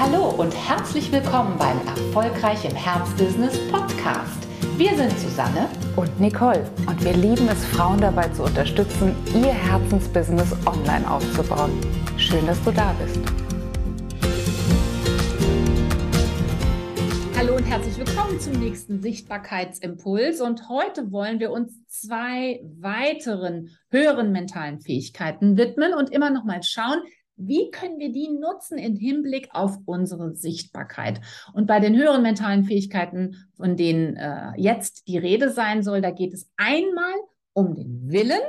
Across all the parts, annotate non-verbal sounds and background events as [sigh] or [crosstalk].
Hallo und herzlich willkommen beim Erfolgreich im Herzbusiness Podcast. Wir sind Susanne und Nicole und wir lieben es, Frauen dabei zu unterstützen, ihr Herzensbusiness online aufzubauen. Schön, dass du da bist. Hallo und herzlich willkommen zum nächsten Sichtbarkeitsimpuls. Und heute wollen wir uns zwei weiteren höheren mentalen Fähigkeiten widmen und immer noch mal schauen, wie können wir die nutzen im Hinblick auf unsere Sichtbarkeit? Und bei den höheren mentalen Fähigkeiten, von denen äh, jetzt die Rede sein soll, da geht es einmal um den Willen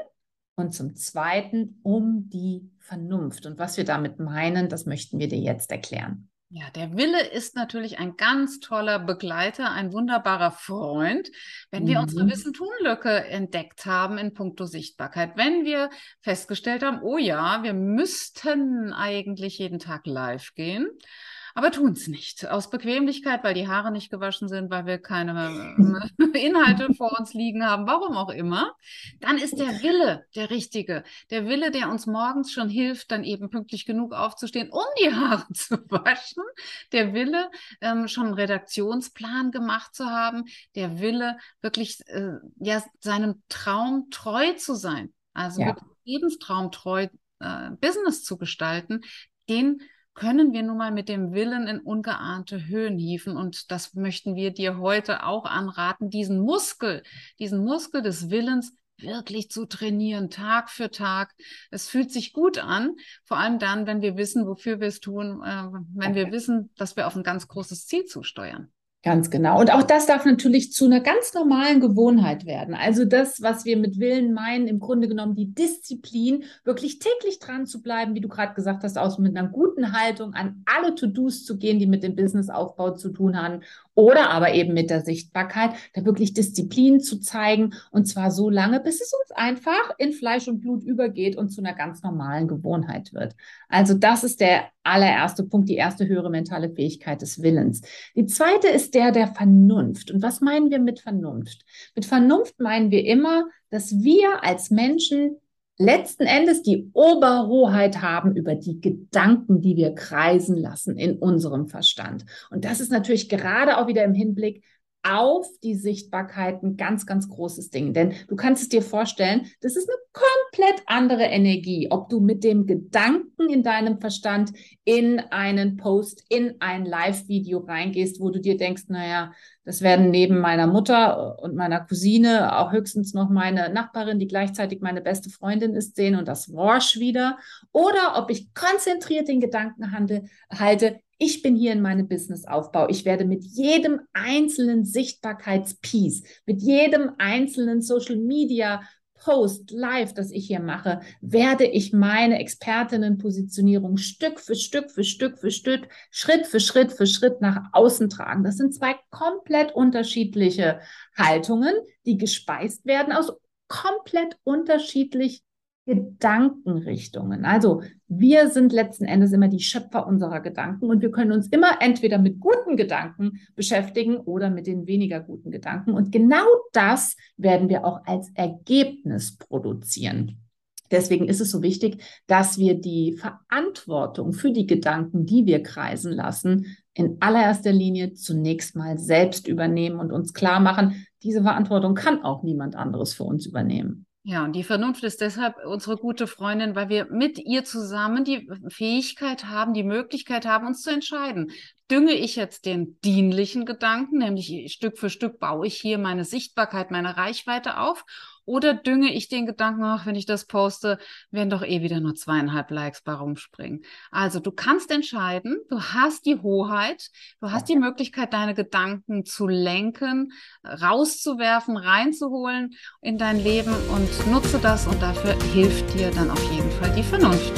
und zum Zweiten um die Vernunft. Und was wir damit meinen, das möchten wir dir jetzt erklären. Ja, der Wille ist natürlich ein ganz toller Begleiter, ein wunderbarer Freund, wenn wir mhm. unsere Wissen-Tun-Lücke entdeckt haben in puncto Sichtbarkeit. Wenn wir festgestellt haben, oh ja, wir müssten eigentlich jeden Tag live gehen aber tun es nicht. Aus Bequemlichkeit, weil die Haare nicht gewaschen sind, weil wir keine [laughs] äh, Inhalte vor uns liegen haben, warum auch immer. Dann ist der Wille der richtige. Der Wille, der uns morgens schon hilft, dann eben pünktlich genug aufzustehen, um die Haare [laughs] zu waschen. Der Wille, ähm, schon einen Redaktionsplan gemacht zu haben. Der Wille, wirklich äh, ja, seinem Traum treu zu sein. Also ja. Lebenstraum treu äh, Business zu gestalten. Den können wir nun mal mit dem Willen in ungeahnte Höhen hieven. Und das möchten wir dir heute auch anraten, diesen Muskel, diesen Muskel des Willens wirklich zu trainieren, Tag für Tag. Es fühlt sich gut an, vor allem dann, wenn wir wissen, wofür wir es tun, äh, wenn wir wissen, dass wir auf ein ganz großes Ziel zusteuern. Ganz genau. Und auch das darf natürlich zu einer ganz normalen Gewohnheit werden. Also das, was wir mit Willen meinen, im Grunde genommen die Disziplin, wirklich täglich dran zu bleiben, wie du gerade gesagt hast, aus mit einer guten Haltung an alle To-Dos zu gehen, die mit dem Businessaufbau zu tun haben oder aber eben mit der Sichtbarkeit, da wirklich Disziplin zu zeigen und zwar so lange, bis es uns einfach in Fleisch und Blut übergeht und zu einer ganz normalen Gewohnheit wird. Also das ist der allererste Punkt, die erste höhere mentale Fähigkeit des Willens. Die zweite ist der der Vernunft. Und was meinen wir mit Vernunft? Mit Vernunft meinen wir immer, dass wir als Menschen letzten Endes die Oberhoheit haben über die Gedanken, die wir kreisen lassen in unserem Verstand. Und das ist natürlich gerade auch wieder im Hinblick auf die Sichtbarkeit ein ganz, ganz großes Ding. Denn du kannst es dir vorstellen, das ist eine komplett andere Energie, ob du mit dem Gedanken in deinem Verstand in einen Post, in ein Live-Video reingehst, wo du dir denkst, naja, das werden neben meiner Mutter und meiner Cousine auch höchstens noch meine Nachbarin, die gleichzeitig meine beste Freundin ist, sehen und das Worsch wieder. Oder ob ich konzentriert den Gedanken halte, ich bin hier in meinem Businessaufbau. Ich werde mit jedem einzelnen Sichtbarkeitspiece, mit jedem einzelnen Social Media Post, Live, das ich hier mache, werde ich meine Expertinnenpositionierung Stück für Stück für Stück für Stück, Schritt für Schritt für Schritt nach außen tragen. Das sind zwei komplett unterschiedliche Haltungen, die gespeist werden aus komplett unterschiedlich Gedankenrichtungen. Also wir sind letzten Endes immer die Schöpfer unserer Gedanken und wir können uns immer entweder mit guten Gedanken beschäftigen oder mit den weniger guten Gedanken. Und genau das werden wir auch als Ergebnis produzieren. Deswegen ist es so wichtig, dass wir die Verantwortung für die Gedanken, die wir kreisen lassen, in allererster Linie zunächst mal selbst übernehmen und uns klar machen, diese Verantwortung kann auch niemand anderes für uns übernehmen. Ja, und die Vernunft ist deshalb unsere gute Freundin, weil wir mit ihr zusammen die Fähigkeit haben, die Möglichkeit haben, uns zu entscheiden. Dünge ich jetzt den dienlichen Gedanken, nämlich Stück für Stück baue ich hier meine Sichtbarkeit, meine Reichweite auf, oder dünge ich den Gedanken, ach, wenn ich das poste, werden doch eh wieder nur zweieinhalb Likes bei rumspringen. Also du kannst entscheiden, du hast die Hoheit, du hast die Möglichkeit, deine Gedanken zu lenken, rauszuwerfen, reinzuholen in dein Leben und nutze das und dafür hilft dir dann auf jeden Fall die Vernunft.